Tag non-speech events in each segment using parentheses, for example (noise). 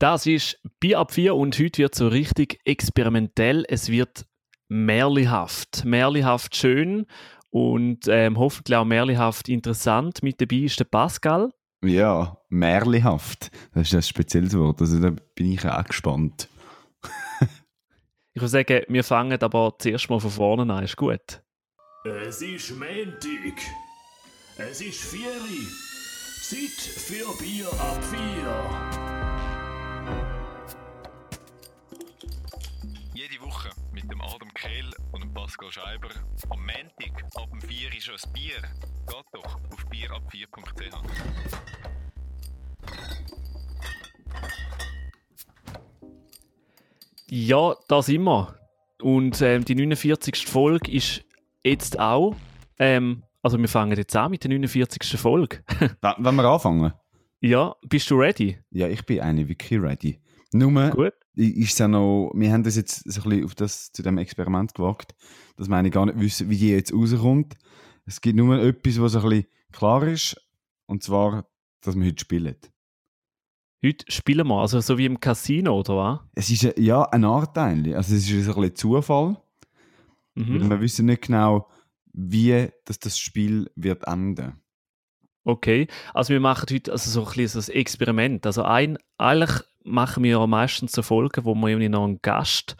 Das ist Bier ab 4 und heute wird so richtig experimentell. Es wird märlihaft. Märlihaft schön und ähm, hoffentlich auch märlihaft interessant. Mit dabei ist der Pascal. Ja, märlihaft. Das ist ein spezielles Wort. Also da bin ich auch gespannt. (laughs) ich würde sagen, wir fangen aber zuerst mal von vorne an. Ist gut? Es ist Montag. Es ist Vieri. Zeit für Bier ab 4. dem Adam Kehl und dem Pascal Scheiber. Am Montag ab dem 4 ist ein Bier. Geht doch auf bierab4.ch. Ja, da sind wir. Und ähm, die 49. Folge ist jetzt auch. Ähm, also wir fangen jetzt an mit der 49. Folge. (laughs) Wenn wir anfangen? Ja, bist du ready? Ja, ich bin eine wirklich ready. Nur Gut. ist ja noch, wir haben das jetzt so ein bisschen auf das, zu dem Experiment gewagt, dass wir eigentlich gar nicht wissen, wie die jetzt rauskommt. Es gibt nur etwas, was ein bisschen klar ist, und zwar, dass wir heute spielen. Heute spielen wir, also so wie im Casino, oder was? Es ist ja ein Art eigentlich. Also es ist ein bisschen Zufall. Mhm. Wir wissen nicht genau, wie das, das Spiel wird enden. Okay, also wir machen heute also so ein bisschen so ein Experiment. Also ein, eigentlich machen wir ja meistens so Folgen, wo wir irgendwie noch einen Gast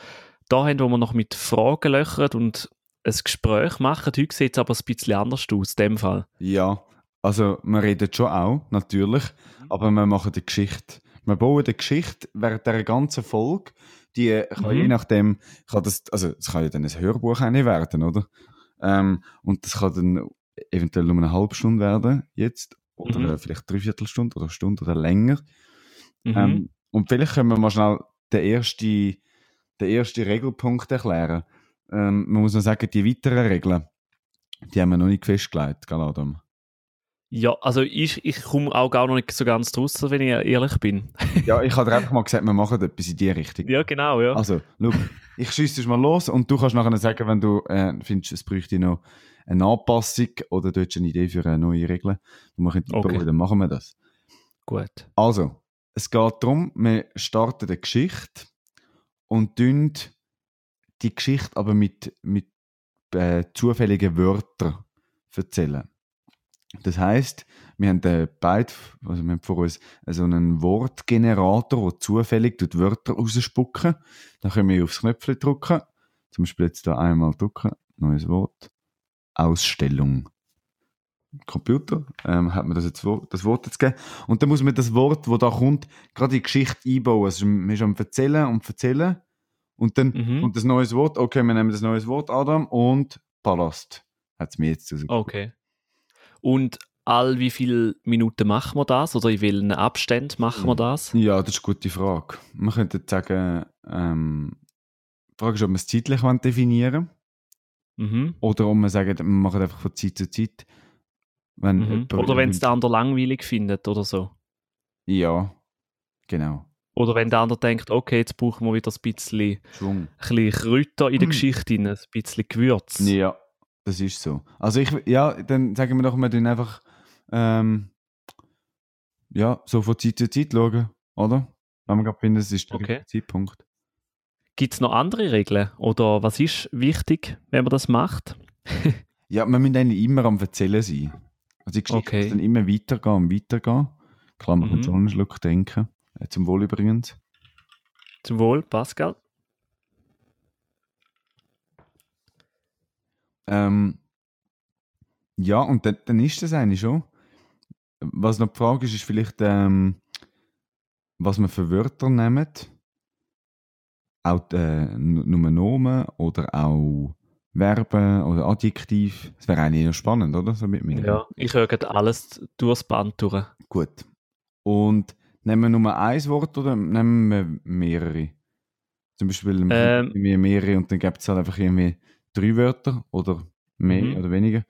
da haben, wo wir noch mit Fragen löchern und ein Gespräch machen. Heute sieht es aber ein bisschen anders aus, in dem Fall. Ja, also wir reden schon auch, natürlich, aber wir machen die Geschichte. Wir bauen die Geschichte während der ganzen Folge. Die kann Mhm. je nachdem, kann das, also es kann ja dann ein Hörbuch auch nicht werden, oder? Ähm, und das kann dann eventuell um eine halbe Stunde werden, jetzt. Oder Mhm. vielleicht dreiviertel Stunde oder eine Stunde oder länger. Mhm. Ähm, und vielleicht können wir mal schnell den ersten, den ersten Regelpunkt erklären. Ähm, man muss noch sagen, die weiteren Regeln, die haben wir noch nicht festgelegt, gell Adam? ja, also ich, ich komme auch gar noch nicht so ganz draus, wenn ich ehrlich bin. (laughs) Ja, ich habe einfach mal gesagt, wir machen etwas in die Richtung. ja, genau, ja. Also, schau, ich schieße mal los und du kannst nachher sagen, wenn du äh, findest, es bräuchte noch eine Anpassung oder du hast eine Idee für eine neue Regel, wir Okay. dann machen wir das. Gut. Also, es geht darum, wir starten eine Geschichte und tun die Geschichte aber mit, mit äh, zufälligen Wörtern erzählen. Das heißt, wir haben beide, also wir haben vor uns so einen Wortgenerator, der zufällig tut Wörter rausspucken. Dann können wir aufs Knöpfchen drücken. Zum Beispiel jetzt da einmal drücken, neues Wort. Ausstellung. Computer, ähm, hat man das, jetzt, das Wort jetzt gegeben. Und dann muss man das Wort, wo da kommt, gerade in die Geschichte einbauen. Also man ist am Erzählen und Erzählen. Und dann Mhm. kommt das neues Wort. Okay, wir nehmen das neues Wort, Adam, und Palast. Hat es mir jetzt rausgekommen. Okay. Und all wie viele Minuten machen wir das? Oder in welchen Abständen machen wir das? Ja, das ist eine gute Frage. Man könnte jetzt sagen, ähm, die Frage ist, ob wir es zeitlich wollen definieren Mhm. oder ob wir sagen, wir machen einfach von Zeit zu Zeit. Wenn Mhm. Oder wenn es der andere langweilig findet oder so. Ja, genau. Oder wenn der andere denkt, okay, jetzt brauchen wir wieder ein bisschen, Schwung. ein bisschen Kräuter in der Mhm. Geschichte, ein bisschen Gewürz. Ja, das ist so. Also ich, ja, dann sagen wir doch, wir tun einfach, ähm, ja, so von Zeit zu Zeit schauen, oder? Wenn wir gerade finden, es ist der Okay. Zeitpunkt. Gibt es noch andere Regeln? Oder was ist wichtig, wenn man das macht? (laughs) Ja, wir müssen eigentlich immer am Erzählen sein. Also die Geschichte Okay. muss dann immer weitergehen und weitergehen. Klar, man kann Mhm. schon einen Schluck trinken. Äh, zum Wohl übrigens. Zum Wohl, Pascal. Ähm, ja, und dann, dann ist das eigentlich schon. Was noch die Frage ist, ist vielleicht, ähm, was man für Wörter nehmen. Auch äh, nur Nomen oder auch Verben oder Adjektiv. Das wäre eigentlich noch spannend, oder? So mit mir. Ja, ich höre gerade alles durchs Band durch. Gut. Und nehmen wir nur ein Wort oder nehmen wir mehrere? Zum Beispiel Ähm. mehrere und dann gibt es halt einfach irgendwie drei Wörter oder mehr Mhm. oder weniger.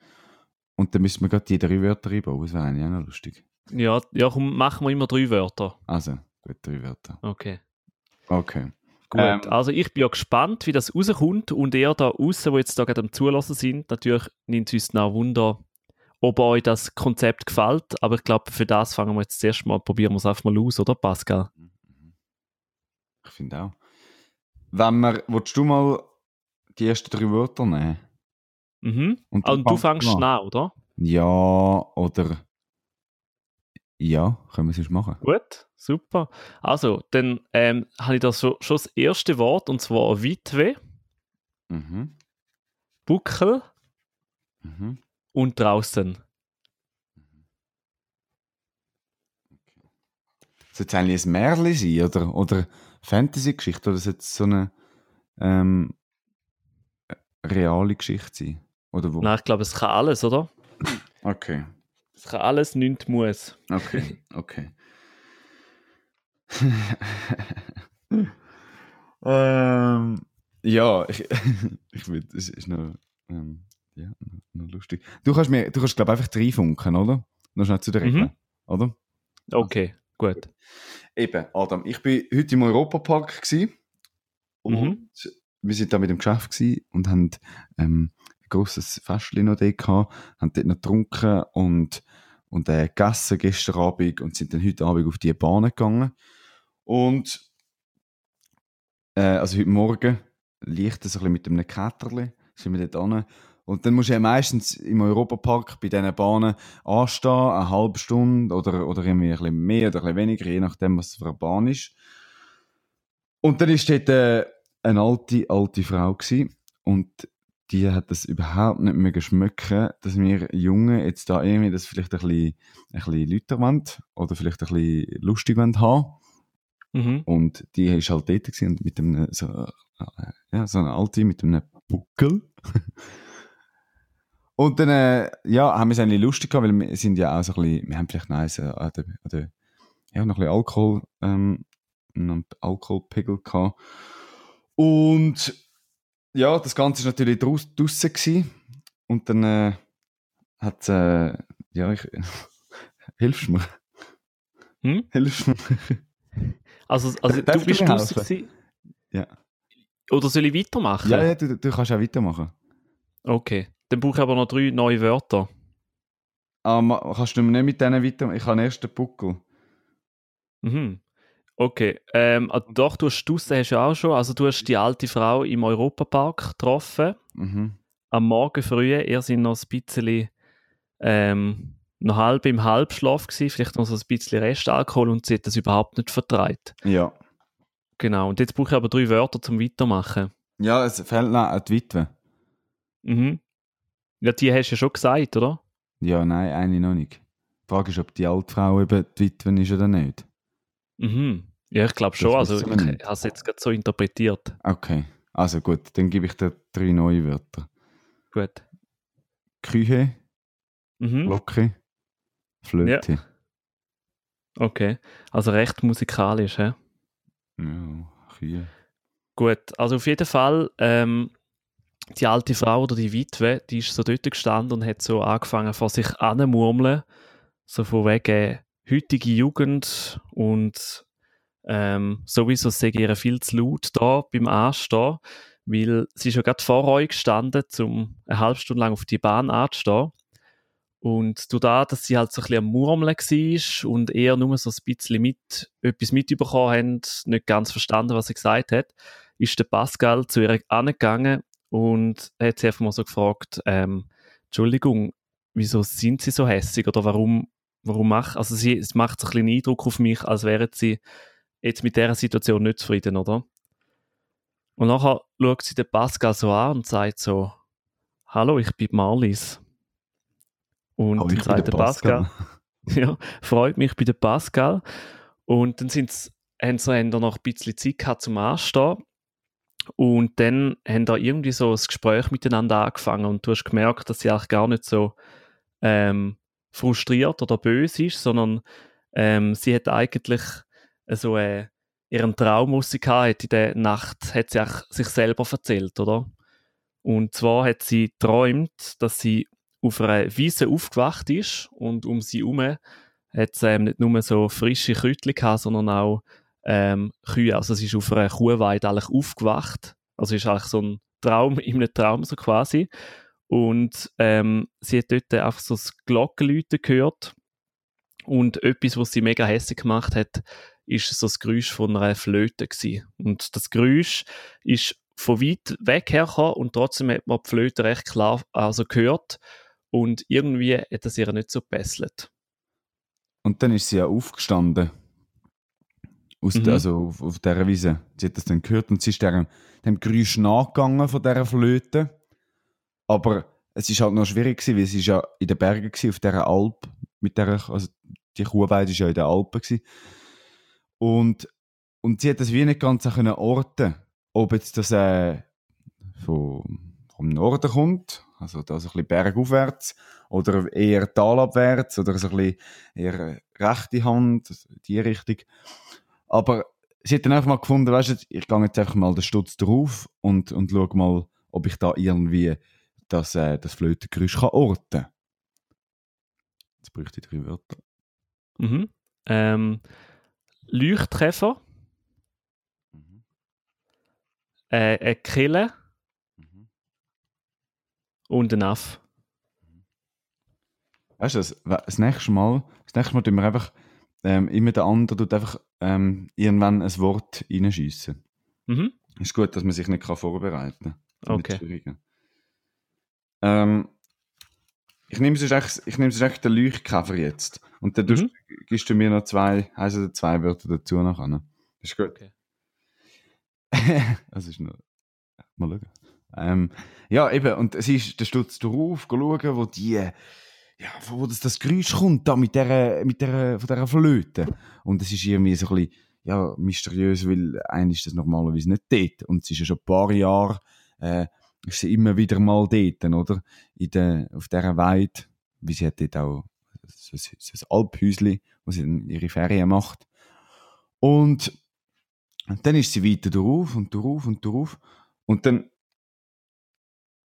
Und dann müssen wir gerade die drei Wörter einbauen. Das wäre eigentlich auch noch lustig. Ja, ja, komm, machen wir immer drei Wörter. Also, gut, drei Wörter. Okay. Okay. Gut, Ähm. also ich bin ja gespannt, wie das rauskommt und ihr da außen, wo jetzt da gerade am Zulassen sind, natürlich nimmt es uns noch Wunder, ob euch das Konzept gefällt, aber ich glaube, für das fangen wir jetzt zuerst mal, probieren wir es einfach mal aus, oder Pascal? finde auch. Wenn wir, willst du mal die ersten drei Wörter nehmen? Mhm. Und Ah, Und du fängst an. schnell, oder? Ja, oder. Ja, können wir es machen. Gut, super. Also, dann ähm, habe ich da so, schon das erste Wort, und zwar Witwe, Mhm. Buckel Mhm. und draußen. Soll es eigentlich ein Märchen sein oder, oder Fantasy-Geschichte oder soll es so eine ähm, reale Geschichte sein? Oder wo? Nein, ich glaube, es kann alles, oder? Okay, Es kann alles, nichts muss. okay, (laughs) okay. ähm, ja, ich, (laughs) ich will, es ist noch, ähm, ja, noch, lustig. Du kannst mir, du kannst glaube einfach reinfunken, oder? Noch schnell zu der Regel, Mhm. oder? Okay, gut. Eben, Adam, ich bin heute im Europapark gsi und Mhm. wir sind da mit dem Geschäft gsi und haben ähm, grosses Festchen noch dort gehabt, haben dort noch getrunken und, und äh, gegessen gestern Abend und sind dann heute Abend auf die Bahn gegangen. Und äh, also heute Morgen liegt es ein mit einem Käterli, sind wir dort an. Und dann musst du ja meistens im Europapark bei diesen Bahnen anstehen, eine halbe Stunde oder, oder irgendwie ein bisschen mehr oder ein weniger, je nachdem, was für eine Bahn ist. Und dann ist dort äh, eine alte, alte Frau gewesen, und die hat das überhaupt nicht mehr geschmücken, dass wir Jungen jetzt da irgendwie das vielleicht ein bisschen, ein bisschen lauter wollen oder vielleicht ein bisschen lustig wollen haben. Mhm. Und die ist halt dort gewesen mit einem, so, äh, ja, so eine alte mit einem Buckel. (laughs) und dann, äh, ja, haben wir es eigentlich lustig gehabt, weil wir sind ja auch so ein bisschen, wir haben vielleicht noch eins, äh, an der, an der, ja, noch ein bisschen Alkohol, ähm, einen Alkoholpegel gehabt. Und, ja, das Ganze ist natürlich draus, draussen gewesen. Und dann, äh, hat, äh, ja, ich, (laughs) hilfst du mir? Hm? Hilfst du mir? Also, also Darf du bist mir draussen gewesen? Ja. Oder soll ich weitermachen? Ja, ja, du, du kannst auch weitermachen. Okay. Dann brauche ich aber noch drei neue Wörter. Ah, kannst du nicht mit denen weiter? Ich habe erst den Buckel. Mhm. Okay. Ähm, ah, doch, du hast draussen hast du ja auch schon. Also du hast die alte Frau im Europapark getroffen. Mhm. Am Morgen früh. Ihr seid noch ein bisschen ähm, noch halb im Halbschlaf gewesen. Vielleicht noch so ein bisschen Restalkohol und sie hat das überhaupt nicht vertreibt. Ja. Genau. Und jetzt brauche ich aber drei Wörter zum Weitermachen. Ja, es fehlt noch an die Witwe. Mhm. Ja, die hast du ja schon gesagt, oder? Ja, nein, eine noch nicht. Die Frage ist, ob die alte Frau eben die Witwe ist oder nicht. Mhm. Ja, ich glaube schon. Also ich habe es jetzt gerade so interpretiert. Okay. Also gut, dann gebe ich dir drei neue Wörter. Gut. Küche, Mhm. Glocke, Flöte. Okay. Also recht musikalisch, hä? Ja, Kühe. Gut, also auf jeden Fall, ähm, die alte Frau oder die Witwe, die ist so dort gestanden und hat so angefangen vor sich anzumurmeln, so von wegen heutige Jugend und ähm, sowieso sage ihr viel zu laut da beim Anstehen, weil sie ja gerade vor euch gestanden, um eine halbe Stunde lang auf die Bahn anzustehen. Und durch das, dass sie halt so ein bisschen am Murmeln war und eher nur so ein bisschen mit, etwas mitbekommen haben, nicht ganz verstanden, was sie gesagt hat, ist der Pascal zu ihr angegangen und hat sie einfach mal so gefragt, ähm, Entschuldigung, wieso sind Sie so hässig oder warum, warum macht, also sie, es macht so ein bisschen Eindruck auf mich, als wären Sie jetzt mit dieser Situation nicht zufrieden, oder? Und nachher schaut sie den Pascal so an und sagt so, hallo, ich bin Marlies. Und dann ich sagt der der Pascal, (laughs) ja, freut mich bei der Pascal. Und dann sind's, haben sie haben noch ein bisschen Zeit gehabt zum Anstehen. Und dann haben da irgendwie so ein Gespräch miteinander angefangen und du hast gemerkt, dass sie eigentlich gar nicht so ähm, frustriert oder böse ist, sondern ähm, sie hat eigentlich so äh, ihren Traum, hatte in der Nacht, hat sie sich selber erzählt, oder? Und zwar hat sie geträumt, dass sie auf einer Wiese aufgewacht ist und um sie herum hat es ähm, nicht nur so frische Kräutchen gehabt, sondern auch ähm, Kühe. Also sie ist auf einer Kuhweide eigentlich aufgewacht. Also ist eigentlich so ein Traum (laughs) in einem Traum so quasi. Und ähm, sie hat dort einfach so das Glockenläuten gehört. Und etwas, was sie mega hässlich gemacht hat, ist so das Geräusch von einer Flöte gewesen. Und das Geräusch ist von weit weg hergekommen und trotzdem hat man die Flöte recht klar also gehört und irgendwie hat das ihr nicht so gebesselt. Und dann ist sie ja aufgestanden. Aus Mhm. der, also auf, auf dieser Wiese. Sie hat das dann gehört und sie ist dem, dem Geräusch nachgegangen von dieser Flöte. Aber es ist halt noch schwierig gewesen, weil sie ist ja in den Bergen gewesen, auf dieser Alp. Mit der, also die Kuhweide ist ja in den Alpen gewesen. Und, und sie hat das wie nicht ganz können orten ob jetzt das äh, vom Norden kommt, also da ein bisschen bergaufwärts, oder eher talabwärts, oder so ein bisschen eher rechte Hand, also die Richtung. Aber sie hat dann einfach mal gefunden, weißt du, ich gehe jetzt einfach mal den Stutz drauf und, und schaue mal, ob ich da irgendwie das, äh, das Flötengeräusch kann orten Jetzt bräuchte ich drei Wörter. Mhm. Ähm, Leuchttreffer, äh, eine Kille und ein Aff. Weißt du, das, das nächste Mal, das nächste Mal tun wir einfach ähm, immer der andere tut einfach ähm, irgendwann ein Wort reinschiessen. Mhm. Ist gut, dass man sich nicht kann vorbereiten kann. Okay. Ähm, ich nehme sonst echt, ich nehme sonst echt den Leuchtkäfer jetzt. Und dann Mhm. gibst du mir noch zwei, oder zwei Wörter dazu nachher. ne? Ist gut. Okay. (laughs) das ist noch. Mal schauen. Ähm, ja, eben, und es ist der Stutz drauf, schauen, wo die, ja, wo das, das Geräusch kommt, da mit der, mit der, von dieser Flöte. Und es ist irgendwie so ein bisschen, ja, mysteriös, weil eigentlich ist das normalerweise nicht dort. Und es ist ja schon ein paar Jahre, äh, ist sie immer wieder mal dort, oder? In der, auf dieser Weide, wie sie hat dort auch so, so, ein Alphäusli, wo sie dann ihre Ferien macht. Und dann ist sie weiter drauf und drauf und drauf. Und dann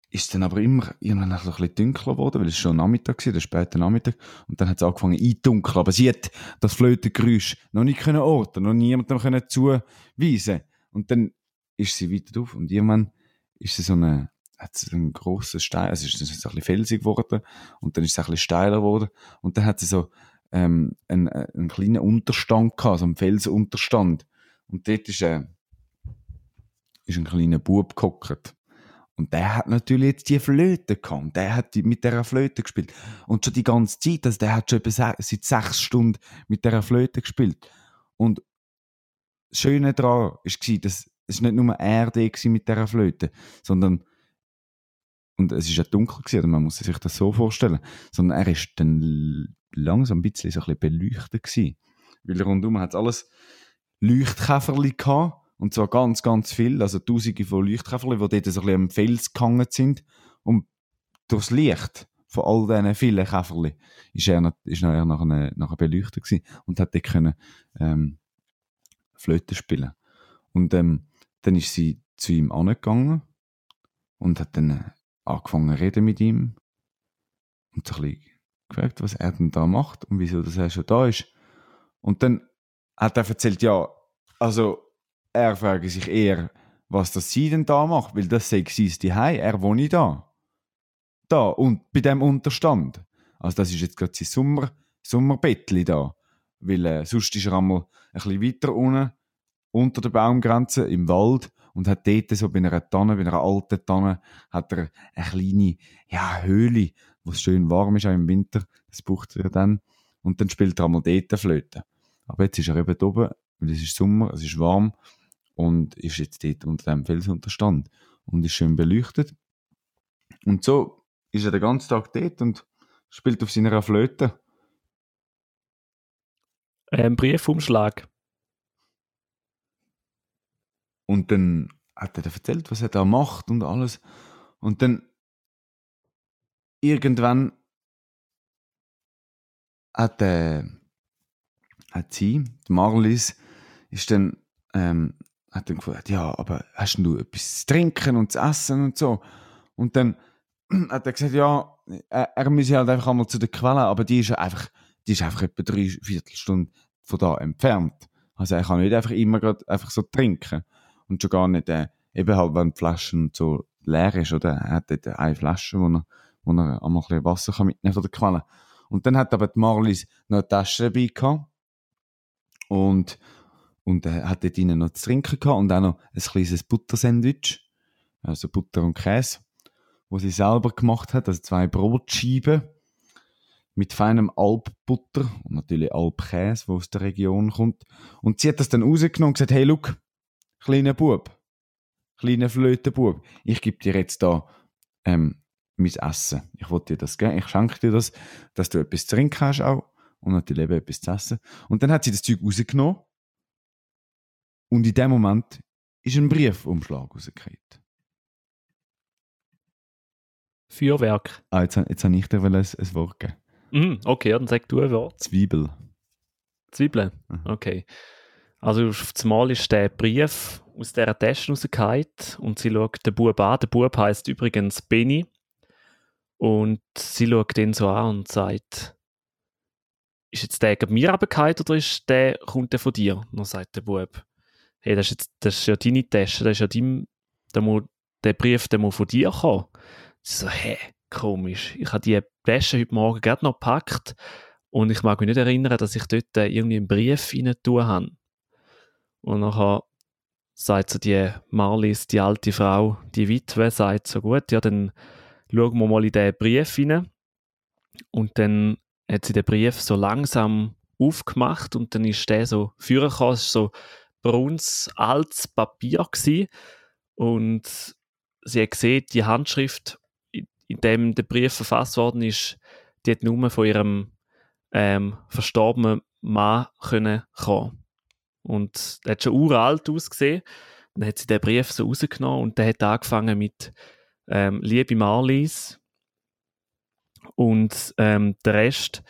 ist dann aber immer irgendwann ein bisschen dunkler geworden, weil es schon Nachmittag war, der späte Nachmittag. Und dann hat es angefangen einzudunkeln. Aber sie hat das Flötengeräusch noch nicht können orten, noch niemandem können zuweisen. Und dann ist sie weiter drauf und irgendwann ist sie so eine, hat sie so einen grossen Stein, also ist es so ein bisschen felsig geworden und dann ist es ein bisschen steiler geworden und dann hat sie so ähm, einen, einen kleinen Unterstand gehabt, so einen Felsenunterstand. Und dort ist, äh, ist ein kleiner Bub gehockt. Und der hat natürlich jetzt die Flöte gehabt. Der hat die, mit dieser Flöte gespielt. Und schon die ganze Zeit, also der hat schon seit sechs Stunden mit dieser Flöte gespielt. Und das Schöne daran war, dass es nicht nur er war mit dieser Flöte, sondern und es ist ja dunkel gewesen, man muss sich das so vorstellen, sondern er ist dann langsam ein bisschen so ein bisschen beleuchtet gewesen. Weil rundum hat es alles Leuchtkäferli gehabt. Und zwar ganz, ganz viel. Also tausende von Leuchtkäferli, die dort so ein am Fels gehangen sind. Und durchs Licht von all diesen vielen Käferli ist er, noch- ist er nachher, nachher beleuchtet gewesen und hat dort können, ähm, Flöte spielen. Und ähm, dann ist sie zu ihm angegangen und hat dann angefangen zu reden mit ihm und so ein bisschen gefragt, was er denn da macht und wieso dass er schon da ist. Und dann hat er erzählt, ja, also er frage sich eher, was das sie denn da macht, weil das sei sie die er wohne da. Da, und bei dem Unterstand. Also das ist jetzt gerade sein Sommer, Sommerbettli da. Weil äh, sonst ist er einmal ein bisschen weiter unten, unter der Baumgrenze, im Wald, und hat dort so bei einer Tanne, bei einer alten Tanne, hat er eine kleine, ja, Höhle, wo es schön warm ist, auch im Winter. Das braucht er dann. Und dann spielt er einmal dort Flöte. Aber jetzt ist er eben oben, weil es ist Sommer, es ist warm und ist jetzt dort unter dem Felsunterstand und ist schön beleuchtet. Und so ist er den ganzen Tag dort und spielt auf seiner Flöte. Ähm, Briefumschlag. Und dann hat er erzählt, was er da macht und alles. Und dann irgendwann hat, äh, hat sie, die Marlies, ist dann, ähm, hat dann gefragt, ja, aber hast du etwas zu trinken und zu essen und so? Und dann (clears throat) hat er gesagt, ja, er, er müsse halt einfach einmal zu der Quelle, aber die ist einfach, die ist einfach etwa drei Viertelstunden von da entfernt. Also er kann nicht einfach immer grad einfach so trinken. Und schon gar nicht, äh, eben halt, wenn die Flasche und so leer ist, oder? Er hat dort eine Flasche, wo er, wo er einmal ein bisschen Wasser kann mitnehmen von der Quelle. Und dann hat aber die Marlies noch eine Tasche dabei gehabt. Und, und äh, hat dort drinnen noch zu trinken gehabt und auch noch ein kleines Buttersandwich, also Butter und Käse, wo sie selber gemacht hat, also zwei Brotscheiben mit feinem Alpbutter und natürlich Alpkäse, wo aus der Region kommt. Und sie hat das dann rausgenommen und gesagt, hey, look, kleiner Bub, kleiner Flötenbub, ich gebe dir jetzt da ähm, mein Essen. Ich wollte dir das geben, ich schenke dir das, dass du etwas zu trinken hast auch und natürlich eben etwas zu essen. Und dann hat sie das Zeug rausgenommen und in dem Moment ist ein Briefumschlag rausgekriegt. Feuerwerk. Ah, jetzt, jetzt habe ich dir ein, ein Wort gegeben. Mhm, okay, dann sag du ein Wort. Zwiebel. Zwiebeln. Mhm. Okay. Also auf das Mal ist der Brief aus dieser Tasche rausgefallen und sie schaut den Bub an. Der Bub heißt übrigens Benny. Und sie schaut ihn so an und sagt, ist jetzt der mir runtergefallen oder ist der, kommt der von dir? Und dann sagt der Bub, hey, das ist, jetzt, das ist ja deine Tasche, das ist ja dein, der, muss, der Brief, der muss von dir kommen. Sie so, hä, komisch. Ich habe die Tasche heute Morgen gerade noch gepackt und ich mag mich nicht erinnern, dass ich dort äh, irgendwie einen Brief rein habe. Und nachher sagt so die Marlies, die alte Frau, die Witwe, sagt so gut, ja, dann schauen wir mal in den Brief rein. Und dann hat sie den Brief so langsam aufgemacht und dann ist der so vorgekommen, es war so braunes, altes Papier gewesen. und sie hat gesehen, die Handschrift, in dem der Brief verfasst worden ist, die hat nur von ihrem ähm, verstorbenen Mann kommen. Und der hat schon uralt ausgesehen. Dann hat sie den Brief so rausgenommen und der hat angefangen mit ähm, Liebe Marlies. Und ähm, der Rest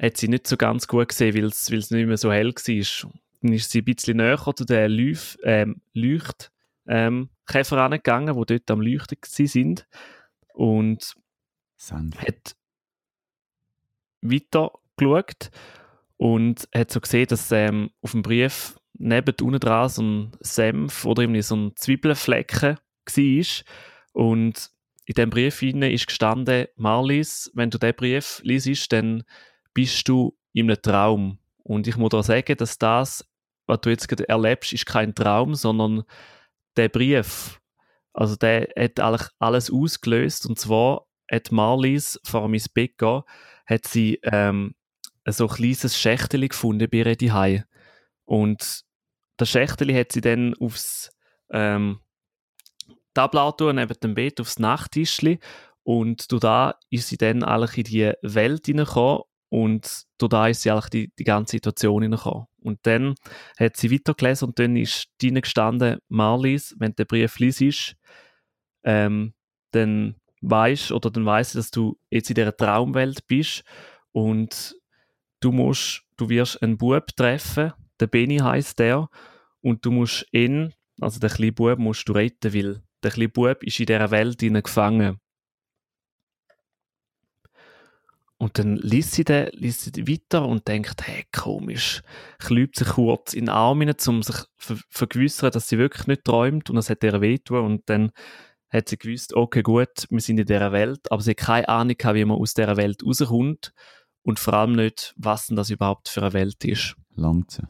hat sie nicht so ganz gut gesehen, weil es weil es nicht mehr so hell war. Dann ist sie ein bisschen näher zu den Leuch, ähm, Leuchtkäfer ähm, angegangen, die dort am Leuchten sind. Und Sanft. hat weiter geschaut und hat so gesehen, dass ähm, auf dem Brief neben unten dran so ein Senf oder irgendwie so ein Zwiebelflecken war. Und in dem Brief ist gestanden, Marlies, wenn du diesen Brief liest, dann bist du in einem Traum. Und ich muss dir sagen, dass das, was du jetzt gerade erlebst, ist kein Traum, sondern der Brief, also der hat eigentlich alles ausgelöst. Und zwar hat Marlies vor mein Bett gehen, hat sie ähm, so ein kleines Schächtel gefunden bei ihr daheim. Und das Schächtel hat sie dann aufs ähm, Tablatur neben dem Bett, aufs Nachttischli und da ist sie dann eigentlich in die Welt hineingekommen und da ist sie eigentlich die, die ganze Situation hineingekommen. Und dann hat sie weitergelesen und dann ist drinnen gestanden, Marlies, wenn der Brief liest, ähm, dann weißt oder dann weißt du, dass du jetzt in dieser Traumwelt bist und du musst, du wirst einen Bub treffen, der Benny heißt der, und du musst ihn, also den kleinen Bub, musst du retten, weil der kleine Bub ist in dieser Welt gefangen. Und dann liest sie, den, liest sie den weiter und denkt, hey, komisch. Klübt sich kurz in den Arm hinein, um sich ver vergewissern, dass sie wirklich nicht träumt und es hat ihr wehtun. Und dann hat sie gewusst, okay, gut, wir sind in dieser Welt, aber sie hat keine Ahnung wie man aus dieser Welt rauskommt und vor allem nicht, was denn das überhaupt für eine Welt ist. Lanze.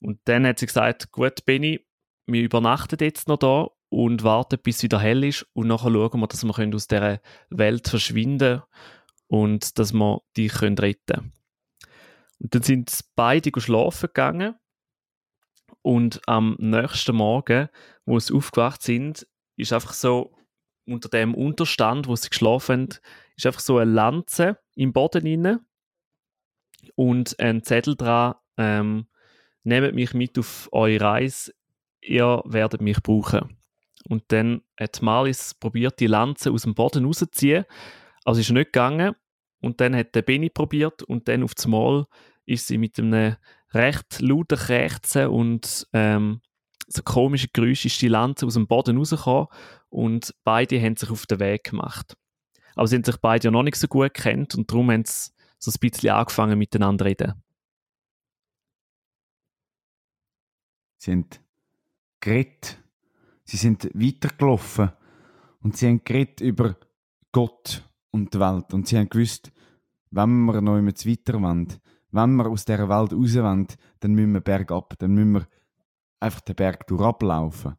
Und dann hat sie gesagt, gut, Benny, wir übernachten jetzt noch da und warten, bis es wieder hell ist und nachher schauen wir, dass wir können aus dieser Welt verschwinden und dass wir dich können retten Und dann sind beide schlafen gegangen und am nächsten Morgen, wo sie aufgewacht sind, ist einfach so unter dem Unterstand, wo sie geschlafen haben, ist einfach so eine Lanze im Boden inne und ein Zettel dran, ähm, nehmt mich mit auf eure Reise, ihr werdet mich brauchen. Und dann hat Marlies probiert, die Lanze aus dem Boden rauszuziehen, also ist nicht gegangen. Und dann hat der Benny probiert und dann auf das Mal ist sie mit einem recht lauten Krächzen und ähm, so komische Geräusche ist die Lanze aus dem Boden rausgekommen und beide haben sich auf den Weg gemacht. Aber sie haben sich beide ja noch nicht so gut kennt und darum haben sie so ein bisschen angefangen miteinander reden. Sie sind geredet. Sie sind weitergelaufen. Und sie haben geredet über Gott und die Welt. Und sie haben gewusst, wenn wir noch immer weiter wollen, wenn wir aus dieser Welt raus wollen, dann müssen wir bergab, dann müssen wir einfach den Berg durchlaufen.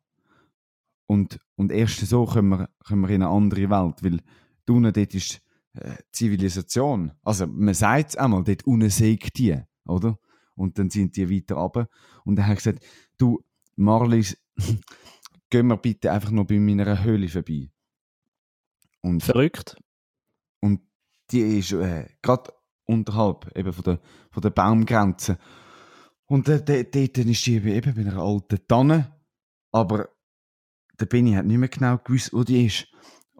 Und, und erst so können wir, können wir in eine andere Welt, weil da unten dort ist äh, Zivilisation. Also man sagt es einmal, dort unten sägt die, oder? Und dann sind die weiter runter. Und dann habe ich gesagt, du, Marlies, (laughs) gehen wir bitte einfach noch bei meiner Höhle vorbei. Und, Verrückt. und die ist äh, gerade unterhalb eben von der, von der Baumgrenze. Und äh, dort ist die eben bei einer alten Tanne. Aber der Benny hat nicht mehr genau gewusst, wo die ist.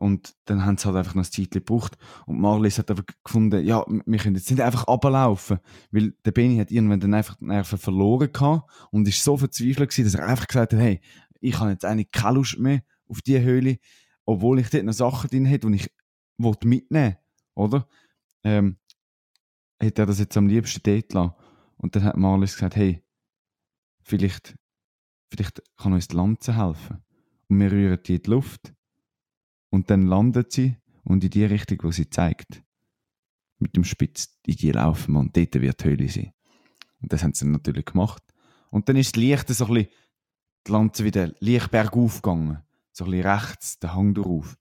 Und dann haben sie halt einfach noch ein Zeit gebraucht. Und Marlies hat aber gefunden, ja, wir können jetzt nicht einfach runterlaufen. Weil der Benny hat irgendwann dann einfach die Nerven verloren gehabt und ist so verzweifelt gewesen, dass er einfach gesagt hat, hey, ich habe jetzt eigentlich keine Lust mehr auf diese Höhle, obwohl ich dort noch Sachen drin hätte, die ich wollte mitnehmen oder? Ähm, hätte er das jetzt am liebsten dort lassen. Und dann hat Marlies gesagt, hey, vielleicht, vielleicht kann uns die Lanze helfen. Und wir rühren die in die Luft. Und dann landet sie und in die Richtung, wo sie zeigt, mit dem Spitz in die laufen und dort wird die Höhle sein. Und das haben sie natürlich gemacht. Und dann ist das Licht so ein bisschen, die Lanze wieder leicht bergauf gegangen. So ein bisschen rechts, der Hang drauf.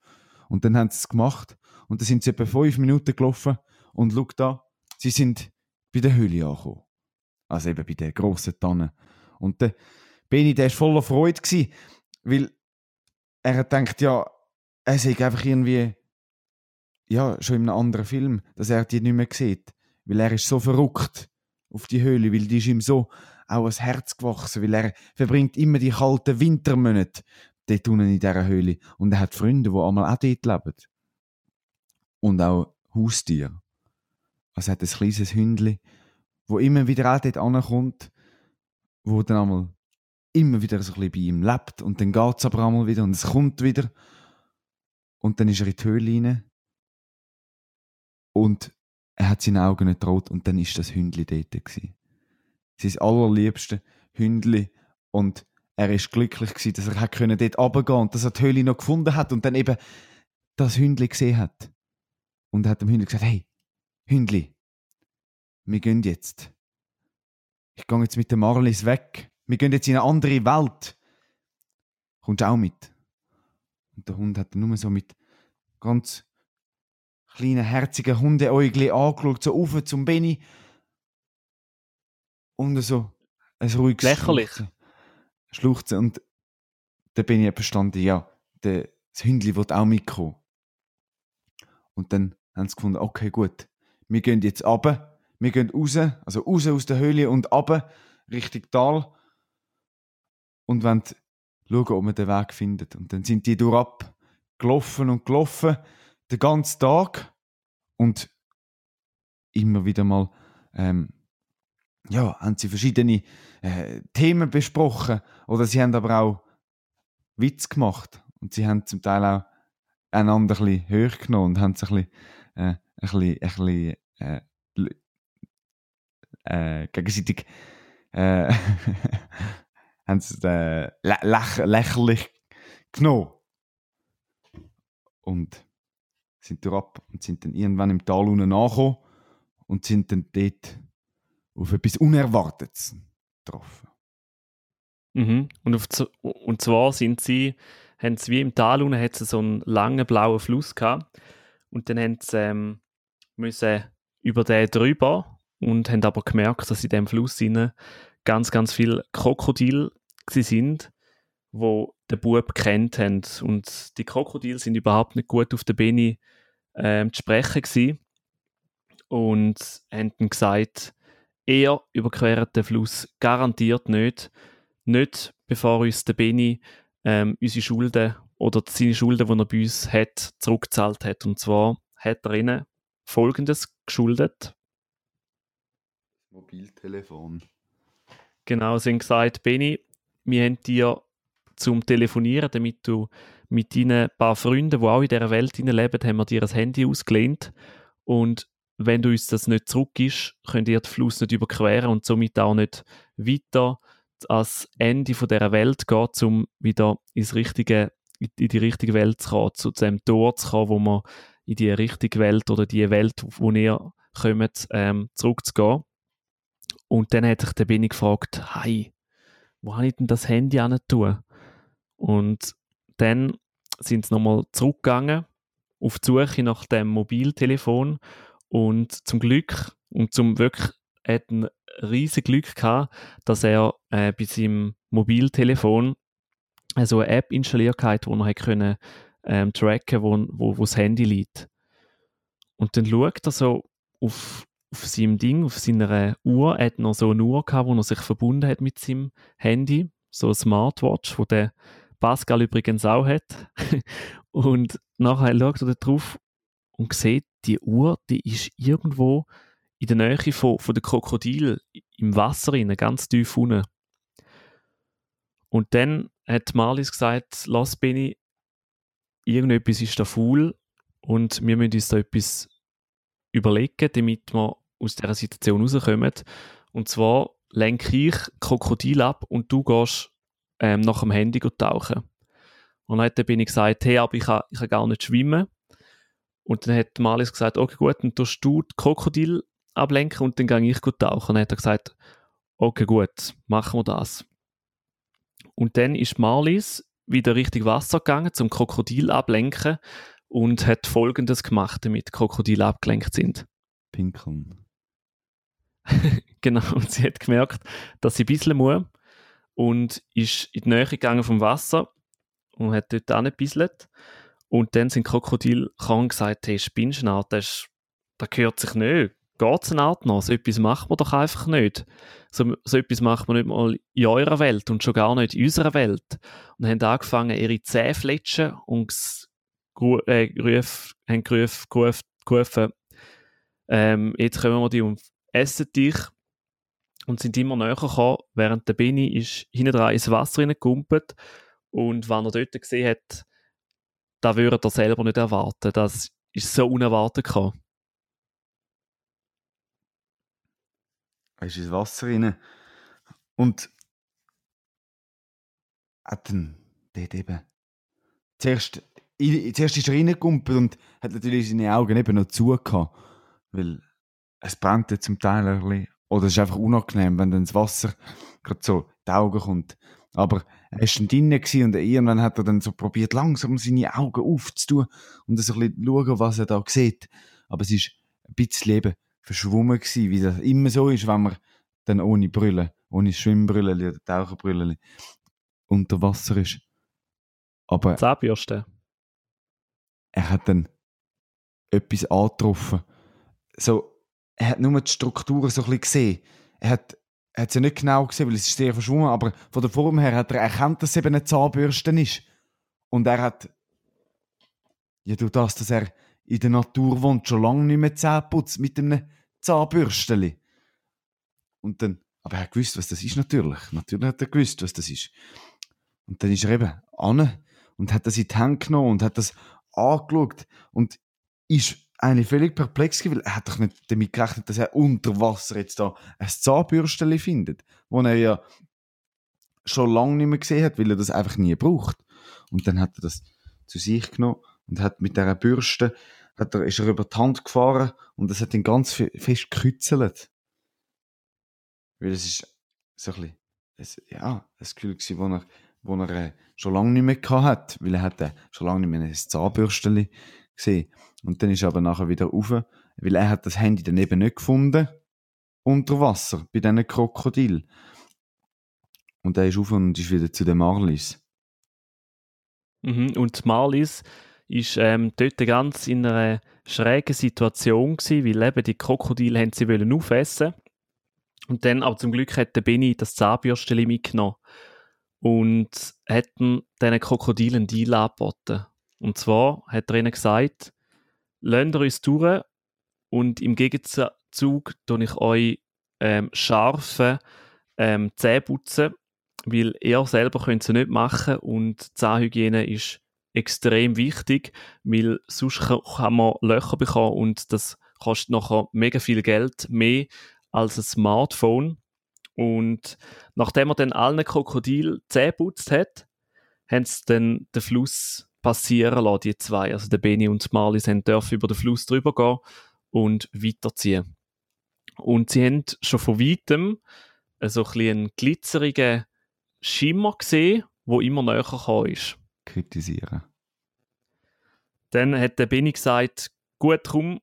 Und dann haben sie es gemacht. Und dann sind sie etwa fünf Minuten gelaufen. Und schau da, sie sind bei der Höhle angekommen. Also eben bei der grossen Tanne. Und der Benny, der war voller Freude, weil er gedacht, ja, er sei einfach irgendwie, ja, schon in einem anderen Film, dass er die nicht mehr sieht. Weil er ist so verrückt auf die Höhle, weil die ist ihm so auch ans Herz gewachsen, weil er verbringt immer die kalten Wintermonate dort unten in dieser Höhle. Und er hat Freunde, die einmal auch dort leben. Und auch Haustiere. Also er hat ein kleines Hündli, wo immer wieder auch dort ankommt, wo dann einmal immer wieder so ein bisschen bei ihm lebt. Und dann geht es aber einmal wieder und es kommt wieder. Und dann ist er in die Höhle rein. Und er hat seine Augen nicht traut und dann ist das Hündli dort gewesen. Sein allerliebste Hündli. Und er ist glücklich gewesen, dass er hat können dort runtergehen und dass er die Höhle noch gefunden hat und dann eben das Hündli gesehen hat. Und er hat dem Hündli gesagt, hey, Hündli, wir gehen jetzt. Ich gehe jetzt mit dem Marlies weg. Wir gehen jetzt in eine andere Welt. Kommst du auch mit? Und der Hund hat nur so mit ganz kleinen, herzigen Hundeäugli angeschaut, so auf zum Benny. Und so ein ruhiges Lächerlich. Schluchzen. Schluchzen. Und der Benny hat verstanden, ja, der, das Hündli wird auch mitkommen. Und dann haben sie gefunden, okay, gut, wir gehen jetzt runter, wir gehen raus, also raus aus der Höhle und runter, Richtung Tal. Und wollen schauen, ob man den Weg findet. Und dann sind die durchab gelaufen und gelaufen, den ganzen Tag. Und immer wieder mal, ähm, ja, haben sie verschiedene äh, Themen besprochen. Oder sie haben aber auch Witz gemacht. Und sie haben zum Teil auch einander ein bisschen höher genommen und haben sich ein bisschen, äh, ein bisschen, ein bisschen äh, äh, gegenseitig äh, (laughs) haben sie lä läch lächerlich genommen. Und sind durchab und sind dann irgendwann im Tal unten angekommen und sind dann dort auf etwas Unerwartetes getroffen. Mhm. Und, auf, und zwar sind sie, haben sie wie im Tal unten hat so einen langen blauen Fluss gehabt. Und dann haben sie ähm, müssen über den drüber und haben aber gemerkt, dass in dem Fluss ganz, ganz viele Krokodile gsi sind, wo der Bub kennt haben. Und die Krokodile sind überhaupt nicht gut auf der Beni ähm, zu sprechen gsi und haben dann gesagt, er überquert den Fluss garantiert nicht, nicht bevor uns der Beni ähm, unsere Schulden oder seine Schulden, die er bei uns hat, zurückgezahlt hat. Und zwar hat er ihnen Folgendes geschuldet. Mobiltelefon. Genau, sie haben gesagt, Beni, wir haben dir zum Telefonieren, damit du mit deinen paar Freunden, die auch in dieser Welt leben, haben wir dir ein Handy ausgelehnt. Und wenn du uns das nicht zurückgibst, könnt ihr den Fluss nicht überqueren und somit auch nicht weiter ans Ende dieser Welt gehen, um wieder ins richtige, in die richtige Welt zu kommen, zu dem Tor zu kommen, wo man in die richtige Welt oder die Welt, wo ihr kommt, ähm, zurückzugehen. Und dann hat sich der Benny gefragt, hey, wo habe ich denn das Handy an? Und dann sind sie nochmal zurückgegangen auf die Suche nach dem Mobiltelefon und zum Glück und zum wirklich hat ein riesiges Glück gehabt, dass er äh, bei seinem Mobiltelefon äh, so eine App installiert hat, wo er können, ähm, tracken wo, wo, wo das Handy liegt. Und dann schaut er so auf, auf seinem Ding, auf seiner Uhr, hat noch so eine Uhr gehabt, wo er sich verbunden hat mit seinem Handy, so eine Smartwatch, wo der Pascal übrigens auch hat. (laughs) und nachher schaut er drauf und sieht, die Uhr, die ist irgendwo in der Nähe von, von der Krokodil im Wasser rein, ganz tief unten. Und dann hat Marlies gesagt, lass Benny, irgendetwas ist da faul und wir müssen uns da etwas überlegen, damit wir aus dieser Situation rauskommen. Und zwar lenke ich Krokodil ab und du gehst ähm, nach dem Handy tauchen. Und dann bin ich gesagt, hey, aber ich kann, ich kann gar nicht schwimmen. Und dann hat Marlies gesagt, okay, gut, dann tust du die Krokodil ablenken und dann gehe ich tauchen. Und dann hat er gesagt, okay, gut, machen wir das. Und dann ist Marlies wieder Richtung Wasser gegangen, zum Krokodil ablenken und hat Folgendes gemacht, damit Krokodile abgelenkt sind. Pinkeln. (laughs) genau, und sie hat gemerkt, dass sie ein bisschen muss und ist in die Nähe gegangen vom Wasser und hat dort angebisselt. Und dann sind Krokodil krank gesagt, hey, Spinnschnart, das, das gehört sich nicht. Geht es eine Art noch? So etwas machen wir doch einfach nicht. So, so etwas machen wir nicht mal in eurer Welt und schon gar nicht in unserer Welt. Und haben angefangen, ihre Zähne fletschen und äh, geruf, haben gerufen, ähm, jetzt kommen wir die und essen dich und sind immer näher gekommen, während der Benny ist hinten dran ins Wasser hineingekumpelt und wenn er dort gesehen hat, da würde er selber nicht erwarten. Das ist so unerwartet gekommen. Er ist ins Wasser rein und hat dann dort eben zuerst, zuerst ist er reingekumpelt und hat natürlich seine Augen eben noch zugehört, weil es brennt zum Teil ein bisschen oder es ist einfach unangenehm, wenn dann das Wasser gerade so die Augen kommt. Aber er war dann drinnen und irgendwann hat er dann so probiert, langsam seine Augen aufzutun und so ein bisschen schauen, was er da sieht. Aber es ist ein bisschen eben verschwommen gewesen, wie das immer so ist, wenn man dann ohne Brille, ohne Schwimmbrille oder Taucherbrille unter Wasser ist. Aber Zahnbürste. er hat dann etwas angetroffen. So, er hat nur die Struktur so ein bisschen gesehen. Er hat, er hat sie nicht genau gesehen, weil es ist sehr verschwommen, aber von der Form her hat er erkannt, dass es eben eine Zahnbürste ist. Und er hat, ja, durch das, dass er in der Natur wohnt, schon lange nicht mehr Zähne putzt mit einem Zahnbürsteli. Und dann, aber er hat gewusst, was das ist natürlich. Natürlich hat er gewusst, was das ist. Und dann ist er eben an und hat das in die Hand genommen und hat das angeschaut und ist eigentlich völlig perplex weil er hat doch nicht damit gerechnet, dass er unter Wasser jetzt da ein Zahnbürsteli findet, wo er ja schon lange nicht mehr gesehen hat, weil er das einfach nie braucht. Und dann hat er das zu sich genommen und hat mit dieser Bürste hat er, ist er über die Hand gefahren und das hat ihn ganz fest gekützelt. Weil es ist so ein bisschen, ja, das Gefühl gewesen, wo er, wo er äh, schon lange nicht mehr gehabt hat, weil er hat äh, schon lange nicht mehr ein Zahnbürsteli gesehen. Und dann ist er aber nachher wieder rauf, weil er hat das Handy dann eben nicht gefunden unter Wasser bei diesen Krokodil. Und er ist auf und ist wieder zu den Marlies. Mhm. Und Marlies ist ähm, dort ganz in einer schrägen Situation gewesen, weil eben die Krokodile haben sie wollen aufessen und dann, aber zum Glück hat der Benny das Zahnbürstchen mitgenommen und hat diesen Krokodilen einen Deal angeboten. Und zwar hat er ihnen gesagt, lasst uns durch und im Gegenzug tue ich euch ähm, scharfe ähm, Zähne putzen, weil ihr selber könnt sie nicht machen und Zahnhygiene ist extrem wichtig, weil sonst kann man Löcher bekommen und das kostet nachher mega viel Geld, mehr als ein Smartphone. Und nachdem er dann allen Krokodil Zähne putzt hat, haben sie dann den Fluss passieren lassen, die zwei. Also der Benny und Marlies dürfen über den Fluss drüber gehen und weiterziehen. Und sie haben schon von weitem so ein einen glitzerigen Schimmer gesehen, wo immer näher gekommen ist. Kritisieren. Dann hat der Benny gesagt, gut, komm,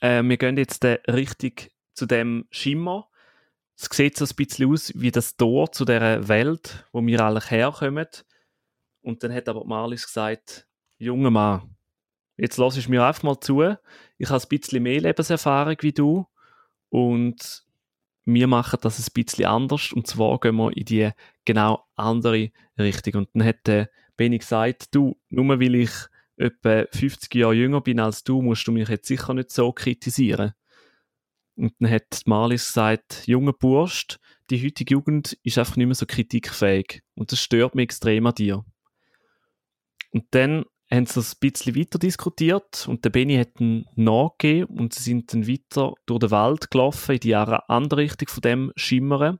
äh, wir gehen jetzt äh, richtig zu dem Schimmer. Es sieht so ein bisschen aus wie das Tor zu der Welt, wo wir eigentlich herkommen. Und dann hat aber Marlies gesagt, junger Mann, jetzt lass ich mir einfach mal zu. Ich habe ein bisschen mehr Lebenserfahrung wie du und wir machen das ein bisschen anders und zwar gehen wir in die genau andere Richtung. Und dann hat der Benny gesagt, du, nur weil ich etwa 50 Jahre jünger bin als du, musst du mich jetzt sicher nicht so kritisieren. Und dann hat Marlies gesagt, junger Bursch, die heutige Jugend ist einfach nicht mehr so kritikfähig. Und das stört mich extrem an dir. Und dann haben sie das ein bisschen weiter diskutiert und der Benny hat dann nachgegeben und sie sind dann weiter durch den Wald gelaufen in die andere Richtung von dem Schimmern.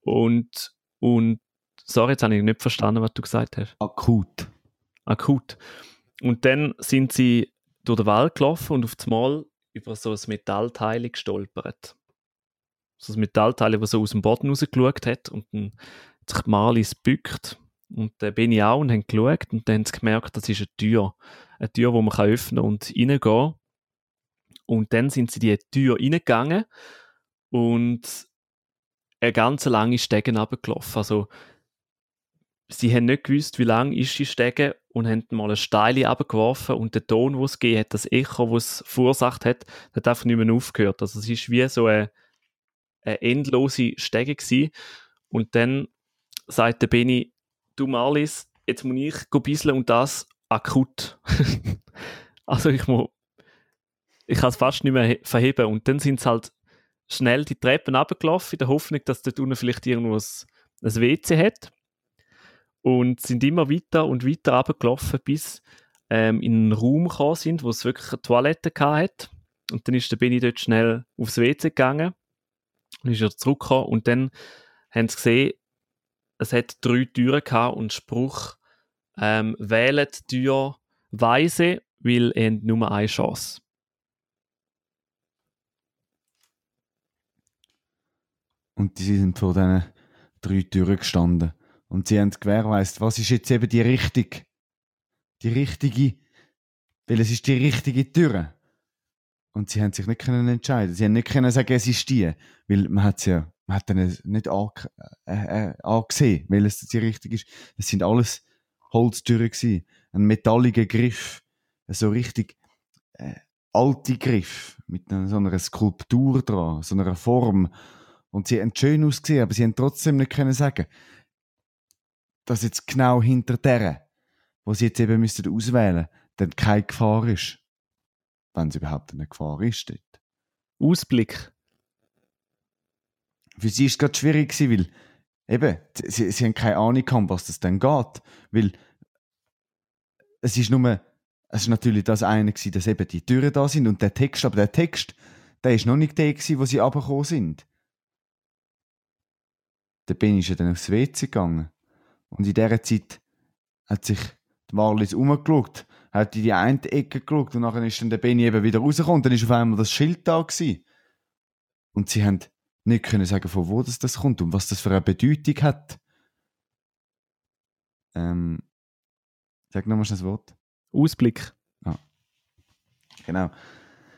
Und, und sorry, jetzt habe ich nicht verstanden, was du gesagt hast. Akut. Akut. Und dann sind sie durch den Wald gelaufen und auf einmal über so ein Metallteil gestolpert. So ein Metallteil, das so aus dem Boden rausgeschaut hat und dann hat sich Marlies bückt und dann bin ich auch und haben geschaut und dann haben sie gemerkt, das ist eine Tür. Eine Tür, die man kann öffnen und reingehen Und dann sind sie die Tür reingegangen und eine ganz lange Stege runtergelaufen. Also, sie haben nicht gewusst, wie lang ist die Stege und haben mal eine Steile abgeworfen und der Ton, den es gegeben hat, das Echo, das es verursacht hat, hat einfach nicht mehr aufgehört. Also es ist wie so eine, eine endlose Stege gewesen. Und dann sagte Benny, du Marlies, jetzt muss ich ein bisschen und das akut. (laughs) also ich muss, ich kann es fast nicht mehr verheben. Und dann sind sie halt schnell die Treppen runtergelaufen, in der Hoffnung, dass dort unten vielleicht irgendwo ein, WC hat. Und sind immer weiter und weiter runtergelaufen, bis ähm, in einen Raum gekommen sind, wo es wirklich eine Toilette hat. Und dann ist der Benny dort schnell aufs WC gegangen und ist er zurückgekommen und dann haben sie gesehen, es hat drei Türen gehabt und Spruch ähm, wählt Tür weise, weil ihr nur eine Chance. Und die sind vor diesen drei Türen gestanden. Und sie haben gewährleistet, was ist jetzt eben die richtige, die richtige, weil es ist die richtige Tür. Und sie haben sich nicht können entscheiden. Sie haben nicht können sagen, es ist die, weil man hat ja man hat dann nicht ange äh, äh, angesehen, weil es die richtig ist. Es sind alles Holztüren gewesen. Ein metalliger Griff. So richtig äh, alte Griff. Mit einer, so einer Skulptur dran, so einer Form. Und sie haben schön ausgesehen, aber sie haben trotzdem nicht können sagen, dass jetzt genau hinter der, wo sie jetzt eben müssten auswählen, dann keine Gefahr ist. Wenn es überhaupt eine Gefahr ist dort. Ausblick für sie ist es gerade schwierig gewesen, weil eben, sie, sie haben keine Ahnung gehabt, was das dann geht. Weil es ist nur, es ist natürlich das eine gewesen, dass eben die Türen da sind und der Text, aber der Text, der ist noch nicht der gewesen, wo sie abgekommen sind. Der Ben ist ja dann aufs WC gegangen. Und in dieser Zeit hat sich die Marlies umgeschaut, hat in die eine Ecke geschaut und nachher ist dann der Benny eben wieder rausgekommen. Dann ist auf einmal das Schild da gewesen. Und sie haben nicht können sagen, von wo das, das kommt und was das für eine Bedeutung hat. Ähm, sag nochmal das Wort. Ausblick. Ja. Genau.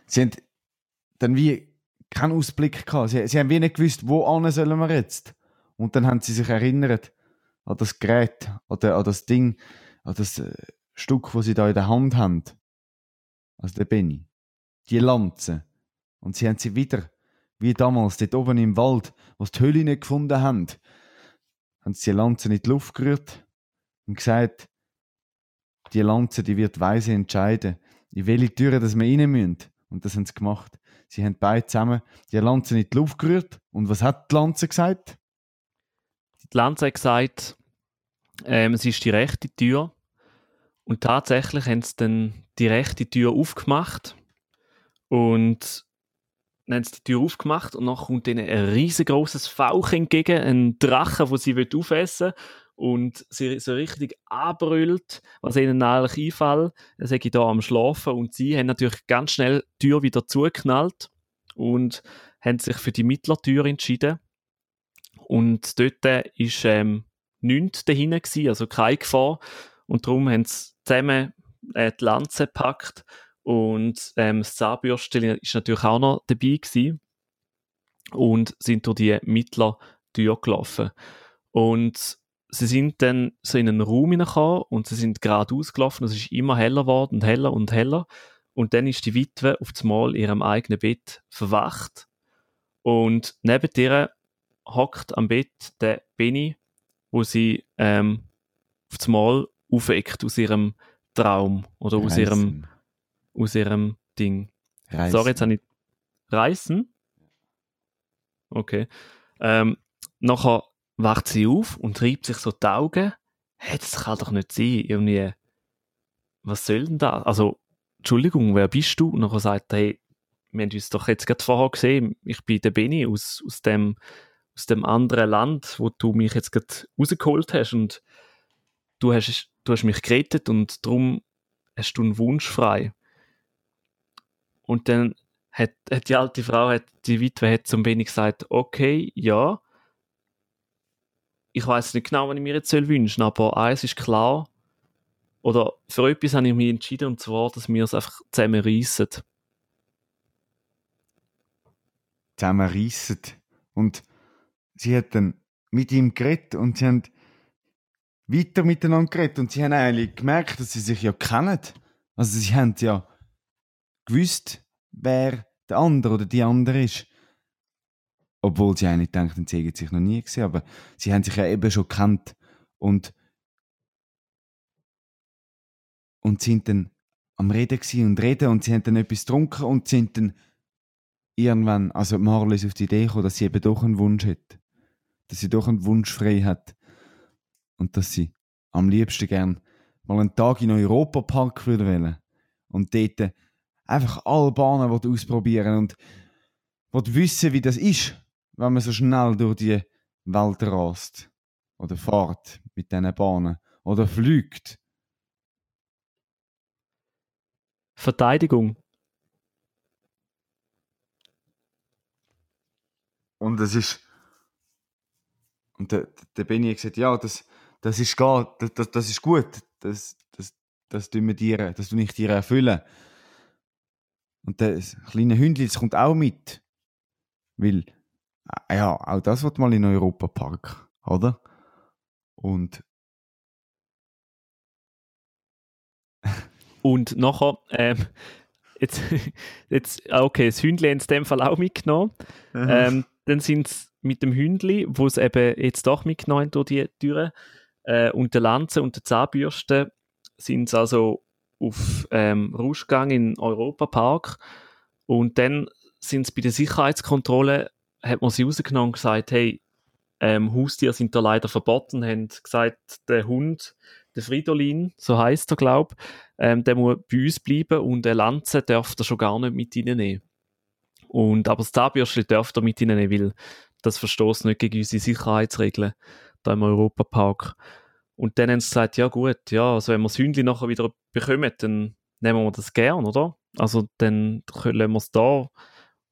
Sie haben dann wie keinen Ausblick gehabt. Sie, sie haben wie nicht gewusst, wo sollen wir jetzt. Und dann haben sie sich erinnert an das Gerät, an, an das Ding, an das äh, Stück, das sie da in der Hand haben. Also der Benny. Die Lanze. Und sie haben sie wieder wie damals, dort oben im Wald, wo sie die Höhle nicht gefunden haben, haben sie die Lanze in die Luft gerührt und gesagt, die Lanze, die wird weise entscheiden, in welche Türe das wir rein müssen. Und das haben sie gemacht. Sie haben beide zusammen die Lanze in die Luft gerührt. Und was hat die Lanze gesagt? Die Lanze hat gesagt, ähm, es ist die rechte Tür. Und tatsächlich haben sie dann die rechte Tür aufgemacht. Und dann haben sie die Tür aufgemacht und dann kommt ihnen ein riesengroßes Fauch entgegen, ein Drache, den sie aufessen will und sie so richtig anbrüllt, was ihnen eigentlich einfällt. Dann sage ich da am Schlafen und sie haben natürlich ganz schnell die Tür wieder zugeknallt und haben sich für die Mittlertür entschieden. Und dort ist ähm, nichts dahinter gewesen, also keine Gefahr. Und darum haben sie zusammen äh, die Lanze gepackt und ähm, das Zahnbürstchen ist natürlich auch noch dabei gewesen und sind durch die Mittlertür gelaufen. Und sie sind dann so in einen Raum hineingekommen und sie sind geradeaus gelaufen. Es ist immer heller geworden und heller und heller. Und dann ist die Witwe auf einmal in ihrem eigenen Bett verwacht. Und neben ihr hockt am Bett der Benny, wo sie ähm, auf einmal aufweckt aus ihrem Traum oder aus ihrem, aus ihrem Ding. Reisen. Sorry, jetzt habe ich Reisen. Okay. Ähm, nachher wacht sie auf und reibt sich so die Augen. Hey, das kann doch nicht sein. Irgendwie, was soll denn da? Also, Entschuldigung, wer bist du? Und nachher sagt er, hey, wir haben uns doch jetzt gerade vorher gesehen. Ich bin der Benny aus, aus, dem, aus dem anderen Land, wo du mich jetzt gerade rausgeholt hast und du hast, du hast mich gerettet und darum hast du einen Wunsch frei. Und dann hat, hat die alte Frau, hat, die Witwe hat zum Benny gesagt, okay, ja, ich weiß nicht genau, was ich mir jetzt soll wünschen aber eins ist klar, oder für etwas habe ich mich entschieden, und zwar, dass wir es einfach zusammen reissen. zusammenreissen. Und sie hat dann mit ihm geredet und sie haben weiter miteinander geredet und sie haben eigentlich gemerkt, dass sie sich ja kennen. Also sie haben ja gewusst, wer der andere oder die andere ist. Obwohl sie eigentlich denken, sie hätten sich noch nie gesehen, aber sie haben sich ja eben schon kennt und und sind dann am Reden und reden und sie haben dann etwas getrunken und sind dann irgendwann, also Marley ist auf die Idee gekommen, dass sie eben doch einen Wunsch hat. Dass sie doch einen Wunsch frei hat. Und dass sie am liebsten gern mal einen Tag in den Europapark würde. Und dort einfach alle Bahnen will ausprobieren und will wissen, wie das ist, wenn man so schnell durch die Welt rast. Oder fährt mit diesen Bahnen. Oder fliegt. Verteidigung. Und es ist. Und der, der Benny hat gesagt, ja, das, das ist gar, das, das, ist gut. Das, das, das tun wir dir, das tue ich dir erfüllen. Und das kleine Hündchen, das kommt auch mit. Weil, äh, ja, auch das wird mal in den Europapark, oder? Und (laughs) Und nachher, ähm, jetzt, (laughs) jetzt, ah, okay, das Hündli in dem Fall auch mitgenommen. Ähm, dann sind sie mit dem Hündli, wo es eben jetzt doch mitgenommen haben durch die Türe, äh, und der Lanze und der Zahnbürste sind sie also auf ähm, Rauschgang in Europapark. Und dann sind sie bei der Sicherheitskontrolle, hat man sie rausgenommen und gesagt, hey, ähm, Haustiere sind da leider verboten, haben gesagt, der Hund, der Fridolin, so heißt er, glaube ähm, der muss bei uns bleiben und eine Lanze darf er schon gar nicht mit reinnehmen. Und, aber das Zahnbürstchen darf er mit reinnehmen, weil das verstoßt nicht gegen unsere Sicherheitsregeln da im Europapark. Und dann haben sie gesagt, ja gut, ja, also wenn wir das Hündchen nachher wieder bekommen, dann nehmen wir das gern, oder? Also dann lassen wir es da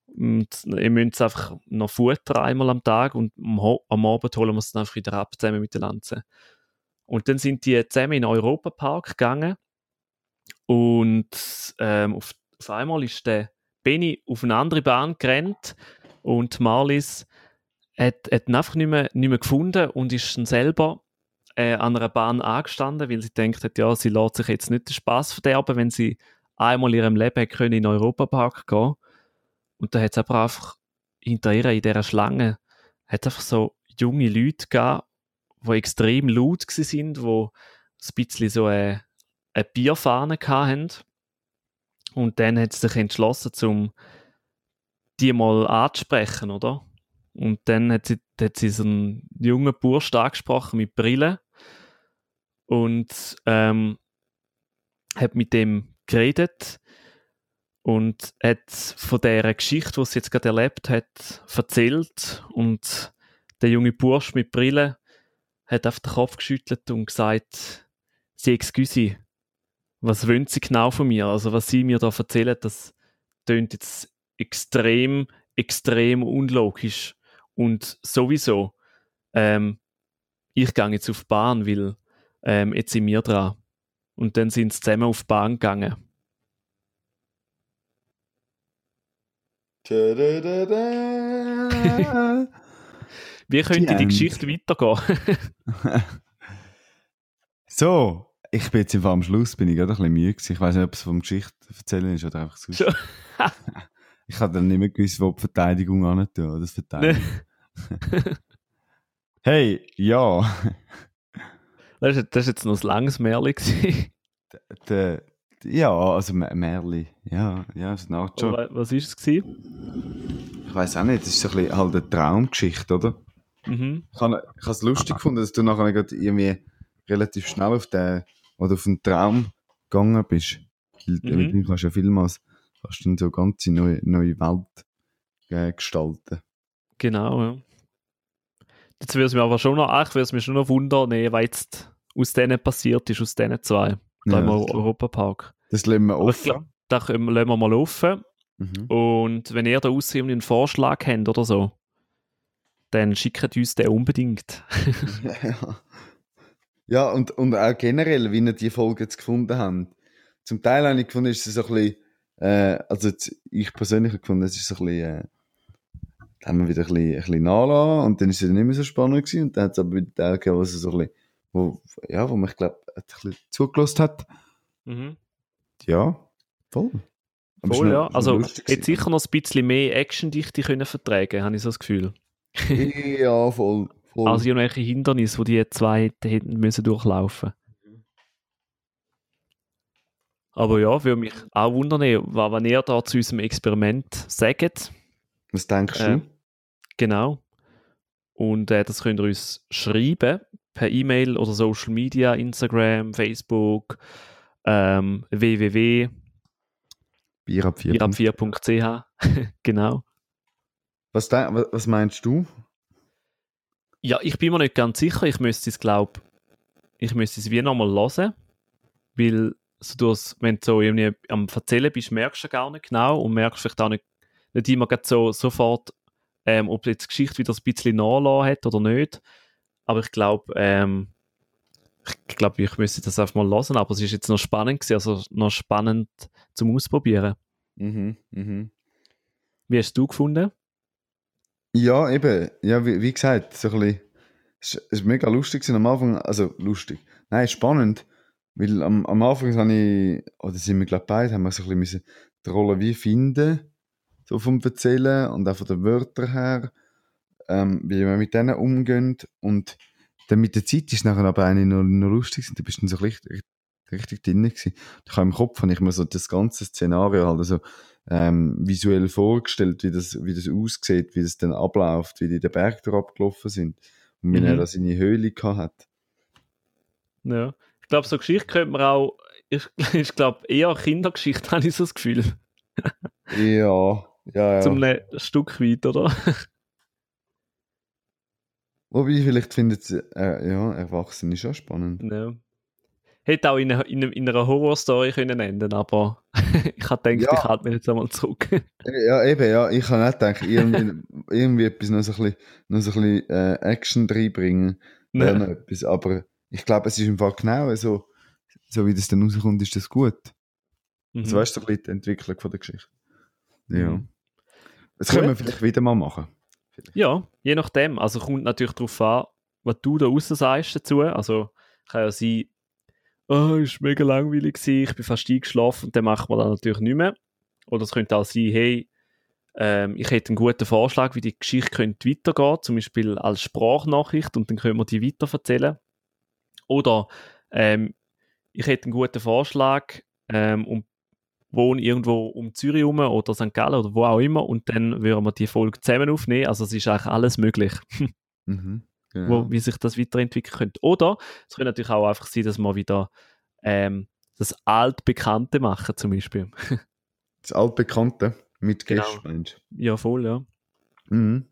und ihr müsst einfach noch Futter einmal am Tag und am, Abend holen wir es dann einfach wieder ab, zusammen mit der Lanze. Und dann sind die zusammen in den Europapark gegangen und ähm, auf, auf einmal ist der Benny auf eine andere Bahn gerannt und Marlies hat, hat ihn einfach nicht mehr, nicht mehr gefunden und ist dann selber äh, an einer Bahn angestanden, weil sie denkt hat, ja, sie lässt sich jetzt nicht den Spaß verderben, wenn sie einmal in ihrem Leben können in den Europapark gehen Und da hat es aber einfach hinter ihr in dieser Schlange hat einfach so junge Leute gegeben, die extrem laut waren, die ein bisschen so eine, eine Bierfahne hatten. Und dann hat sie sich entschlossen, um die mal anzusprechen, oder? Und dann hat sie, hat sie so einen jungen Bursch angesprochen mit Brille und ähm, hat mit dem geredet und hat von der Geschichte, die sie jetzt gerade erlebt hat, erzählt und der junge Bursch mit Brille hat auf den Kopf geschüttelt und gesagt, sie excuse, was wollen sie genau von mir? Also was sie mir da erzählen, das tönt jetzt extrem extrem unlogisch. Und sowieso, ähm, ich gehe jetzt auf die Bahn, weil ähm, jetzt sind wir dran. Und dann sind sie zusammen auf die Bahn gegangen. Wie könnte die, Die. Geschichte weitergehen? (laughs) so, ich bin jetzt im Fall am Schluss, bin ich gerade ein bisschen müde gewesen. Ich weiß nicht, ob es vom Geschichte erzählen ist oder einfach so. Schon. (laughs) ich habe dann nicht mehr gewusst, wo die Verteidigung an tun das Verteidigung. (laughs) hey, ja. Das ist, das ist jetzt noch ein langes Märchen. Der, ja, also M- Merli. Ja, ja, es naht schon. Oder Was war es? gewesen? Ich weiß auch nicht, das ist so ein bisschen halt eine Traumgeschichte, oder? Mhm. Ich habe es lustig gefunden, dass du nachher irgendwie relativ schnell auf den, oder auf den Traum gegangen bist. Weil Mhm. mit dem kannst du ja vielmals kannst du so eine ganze neue, neue Welt äh, gestalten. Genau, ja. Jetzt würde es mir aber schon noch, ach, würde es mir schon noch wundern, nee, was jetzt aus denen passiert ist, aus diesen zwei. Da Ja, im das- Europapark. Das lassen wir offen. glaub, da können, lassen wir mal offen. Mhm. Und wenn ihr da aussehen einen Vorschlag habt oder so, dann schickt uns den unbedingt. ja. (laughs) ja, und, und auch generell, wie ihr die Folge jetzt gefunden habt. Zum Teil habe ich gefunden, ist es so ein bisschen, äh, also ich persönlich habe gefunden, es ist so ein bisschen, äh, da haben wir wieder ein bisschen, ein bisschen nachgelassen und dann ist es nicht mehr so spannend gewesen und dann hat es aber wieder Teile gegeben, wo es so ein bisschen, wo, ja, wo man, ich glaube, ein bisschen zugelassen hat. Mhm. Ja, voll. Aber Voll, ja. Also, hätte sicher noch ein bisschen mehr Actiondichte können vertragen, habe ich so das Gefühl. (laughs) Ja, voll. voll. Also irgendwelche Hindernisse, die die zwei hätten, müssen durchlaufen. Aber ja, würde mich auch wundern, eh, wa- wenn ihr da zu unserem Experiment sagt. Was denkst Äh, du? Genau. Und äh, das könnt ihr uns schreiben per E-Mail oder Social Media, Instagram, Facebook, ähm, www, Bier ab vier. ab4.ch. (laughs) genau. Was, de- was, meinst du? Ja, ich bin mir nicht ganz sicher. Ich müsste es, glaube ich, müsste es wie nochmal hören. Weil so durchs, wenn du so irgendwie am Erzählen bist, merkst du gar nicht genau und merkst vielleicht auch nicht, nicht immer so sofort, ähm, ob jetzt die Geschichte wieder ein bisschen nachgelassen hat oder nicht. Aber ich glaube, ähm, ich glaube, ich müsste das einfach mal hören. Aber es ist jetzt noch spannend gewesen, also noch spannend zum Ausprobieren. Mhm, mhm. Wie hast du gefunden? Ja, eben. Ja, wie, wie gesagt, so ein bisschen, es ist- es ist mega lustig gewesen am Anfang. Also lustig. Nein, spannend. Weil am, am Anfang habe ich, oder sind wir glaube beide, haben wir so ein bisschen müssen die Rolle wie finden. So vom Erzählen und auch von den Wörtern her. Ähm, wie wir mit denen umgehen. Und dann mit der Zeit ist es nachher aber eigentlich noch, noch lustig und du bist dann so richtig, richtig drin gewesen. Habe im Kopf habe ich mir so das ganze Szenario halt also ähm, visuell vorgestellt, wie das, wie das aussieht, wie das dann abläuft, wie die den Berg da abgelaufen sind und wie Mhm. er da seine Höhle gehabt hat. Ja. Ich glaube, so Geschichte könnte man auch, ich, (laughs) ich glaube, eher Kindergeschichte, (laughs) habe ich so das Gefühl. Ja, ja, ja. Zum ein Stück weit, oder? Wobei, vielleicht findet äh, ja, Erwachsene schon spannend. ja. Hätte auch in, einer- in, in einer Horrorstory können enden, aber (laughs) ich habe gedacht, Ja. ich halte mich jetzt einmal zurück. (laughs) Ja, eben, ja, ich kann nicht denken, irgendwie, irgendwie etwas noch so ein bisschen, noch so ein bisschen äh, Action reinbringen, wäre noch etwas, aber ich glaube, es ist im Fall genau so, so wie das dann rauskommt, ist das gut. Mhm. Also weißt du, so ein bisschen die Entwicklung von der Geschichte. Ja. Mhm. Das können wir vielleicht wieder mal machen. Ja, je nachdem. Also kommt natürlich darauf an, was du da raus sagst dazu. Also kann ja sein, oh, es war mega langweilig, gewesen, ich bin fast eingeschlafen und dann macht man das natürlich nicht mehr. Oder es könnte auch sein, hey, ähm, ich hätte einen guten Vorschlag, wie die Geschichte könnte weitergehen, zum Beispiel als Sprachnachricht und dann können wir die weiterverzählen. Oder ähm, ich hätte einen guten Vorschlag ähm, und wohne irgendwo um Zürich herum oder St. Gallen oder wo auch immer und dann würden wir die Folge zusammen aufnehmen. Also es ist eigentlich alles möglich, (laughs) Mhm. Genau. wo, wie sich das weiterentwickeln könnte. Oder es könnte natürlich auch einfach sein, dass wir wieder ähm, das Altbekannte machen zum Beispiel. (laughs) Das Altbekannte mit Genau. Gästen, ja, voll, ja. Mhm.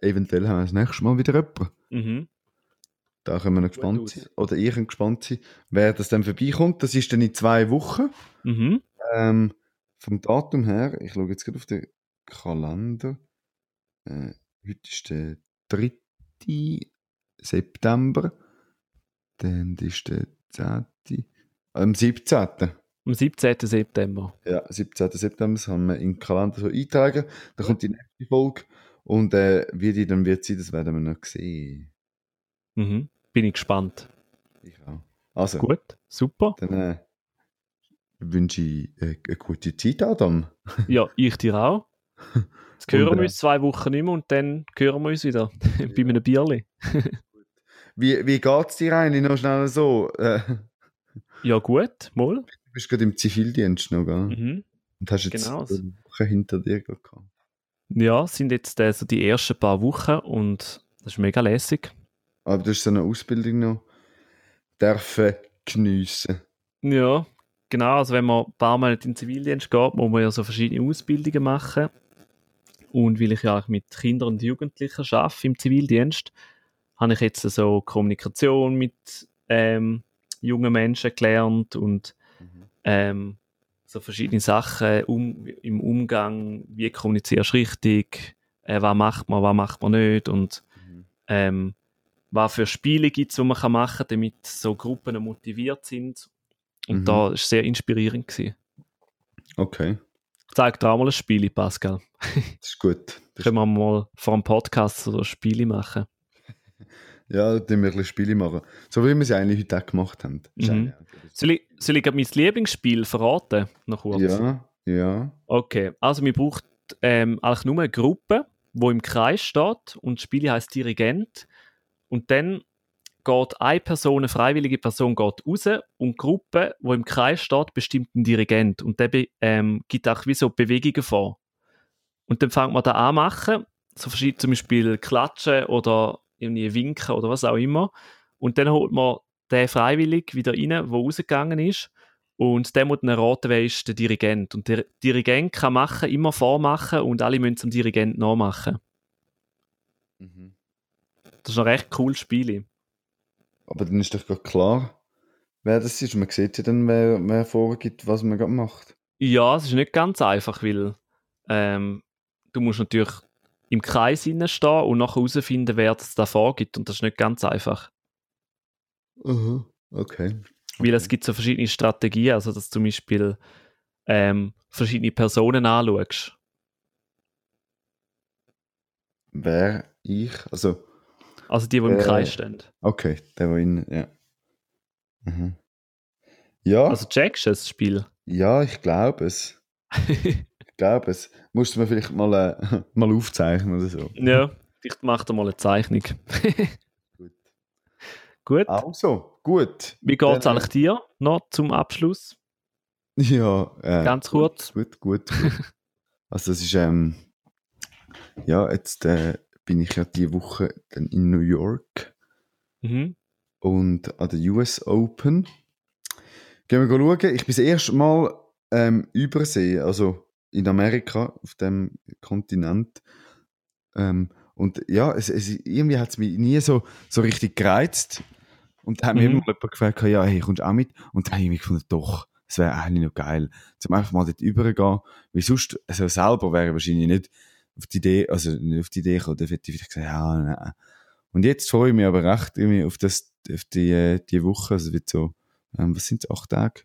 Eventuell haben wir das nächste Mal wieder jemanden. Mhm. Da können wir noch gespannt sein. Oder ihr könnt gespannt sein, wer das dann vorbeikommt. Das ist dann in zwei Wochen. Mhm. Ähm, vom Datum her, ich schaue jetzt gerade auf den Kalender. äh, heute ist der 3. September. Dann ist der 10. Am 17. Am 17. September. Ja, 17. September, das haben wir in den Kalender so eintragen. Da kommt die nächste Folge. Und äh, wie die dann wird sein, das werden wir noch sehen. Mhm. Bin ich gespannt. Ich auch. Also, Gut, super. dann äh, wünsche ich äh, eine gute Zeit, Adam. Ja, ich dir auch. (laughs) Jetzt hören Und, wir uns zwei Wochen nicht mehr und dann hören wir uns wieder (laughs) bei einem Bierli. (laughs) Wie, wie geht es dir eigentlich noch schnell so? Äh, Ja, gut, mal. du bist gerade im Zivildienst noch, gell? Mhm. Und hast jetzt Genau. eine Woche hinter dir gehabt. Ja, sind jetzt äh, so die ersten paar Wochen und das ist mega lässig. Aber du hast so eine Ausbildung noch dürfen geniessen. Ja, genau. Also wenn man ein paar Mal in den Zivildienst geht, muss man ja so verschiedene Ausbildungen machen. Und weil ich ja auch mit Kindern und Jugendlichen arbeite im Zivildienst, habe ich jetzt so Kommunikation mit ähm, jungen Menschen gelernt und ähm, so verschiedene Sachen um, im Umgang, wie kommunizierst du richtig, äh, was macht man, was macht man nicht und Mhm. ähm, was für Spiele gibt es, die man kann machen kann, damit so Gruppen motiviert sind. Und Mhm. da war es sehr inspirierend. Gewesen. Okay, Ich zeige dir auch mal ein Spiel, Pascal. (laughs) das ist gut. Das Können wir mal vor einem Podcast so Spiele machen. Ja, dann wir ein bisschen Spiele machen. So wie wir es eigentlich heute auch gemacht haben. Mhm. Soll ich, soll ich mein Lieblingsspiel verraten? Noch kurz? Ja, ja. Okay, also man braucht ähm, eigentlich nur eine Gruppe, wo im Kreis steht und das Spiel heißt Dirigent. Und dann geht eine Person, eine freiwillige Person geht raus und die Gruppe, wo im Kreis steht, bestimmt einen Dirigent. Und der ähm, gibt auch wie so Bewegungen vor. Und dann fängt man da an machen, so verschiedene zum Beispiel klatschen oder irgendwie winken oder was auch immer. Und dann holt man den freiwillig wieder rein, der rausgegangen ist. Und der muss dann erraten, wer ist der Dirigent. Und der Dirigent kann machen, immer vormachen und alle müssen zum Dirigent nachmachen. Mhm. Das ist ein recht cooles Spiel. Aber dann ist doch gerade klar, wer das ist. Man sieht ja dann, wer, wer vorgibt, was man gerade macht. Ja, es ist nicht ganz einfach, weil ähm, du musst natürlich im Kreis stehen und nachher herausfinden, wer das da vorgibt. Und das ist nicht ganz einfach. Mhm. Okay. Weil es gibt so verschiedene Strategien, also dass du zum Beispiel ähm, verschiedene Personen anschaust. Wer ich? Also, Also die, die im Äh. Kreis stehen. okay, der war in. Ja. Mhm. Ja, Also checkst du das Spiel? ja, ich glaube es. (laughs) Ich glaube es. Musst du mir vielleicht mal, äh, (laughs) mal aufzeichnen oder so. ja, vielleicht macht er mal eine Zeichnung. (laughs) Gut. Gut. Also, gut. Wie geht es Dann, eigentlich dir noch zum Abschluss? Ja, äh, Ganz kurz. Gut, gut, gut. also das ist, ähm, ja, jetzt äh, bin ich ja diese Woche dann in New York Mhm. und an der US Open. Gehen wir schauen. Ich bin das erste Mal ähm, übersee, also in Amerika, auf dem Kontinent. Ähm, und ja, es, es, irgendwie hat es mich nie so, so richtig gereizt. Und da hat mir Mhm. immer jemand gefragt, ja, hey, kommst du auch mit? Und dann habe ich mir gefunden, doch, es wäre eigentlich noch geil, zum einfach mal dort übergehen. Weil sonst, also selber wäre ich wahrscheinlich nicht auf die Idee, also nicht auf die Idee gekommen, dann hätte ich vielleicht gesagt, ja, nein. Und jetzt freue ich mich aber recht irgendwie auf, das, auf die, äh, die Woche, also es wird so, ähm, was sind es, acht Tage?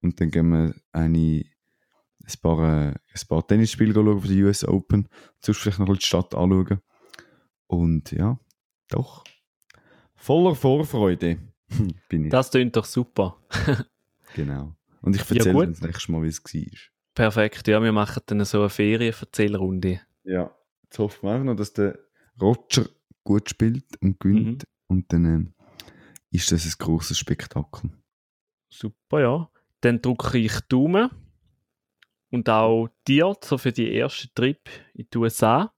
Und dann gehen wir eine, ein paar, äh, ein paar Tennisspiele schauen für die US Open, sonst vielleicht noch die Stadt anschauen. Und ja, doch, voller Vorfreude (laughs) bin ich. Das klingt doch super. (laughs) Genau. Und ich Ja, erzähle gut. dir das nächste Mal, wie es war. Perfekt, ja, wir machen dann so eine Ferien-Erzählrunde. Ja, jetzt hoffen wir einfach noch, dass der Roger gut spielt und gewinnt. Und dann ähm, ist das ein grosses Spektakel. Super, ja. Dann drücke ich Daumen. Und auch dir so für die erste Trip in die USA.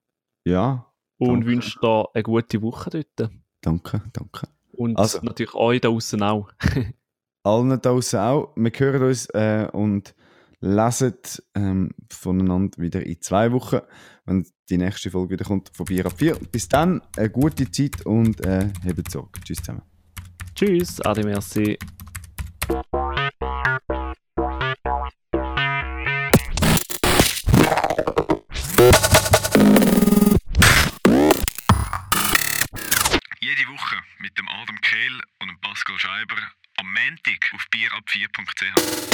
Ja, Und Danke. wünsche dir eine gute Woche dort. danke, danke. Und Also. natürlich euch da draußen auch. (laughs) Allen da draussen auch. Wir hören uns äh, und Leset ähm, voneinander wieder in zwei Wochen, wenn die nächste Folge wieder kommt, von 4 ab 4. Bis dann, eine gute Zeit und äh, hebt Sorge. Tschüss zusammen. Tschüss, Adi, merci. Jede Woche mit dem Adam Kehl und dem Pascal Scheiber am Montag auf bierab4.ch.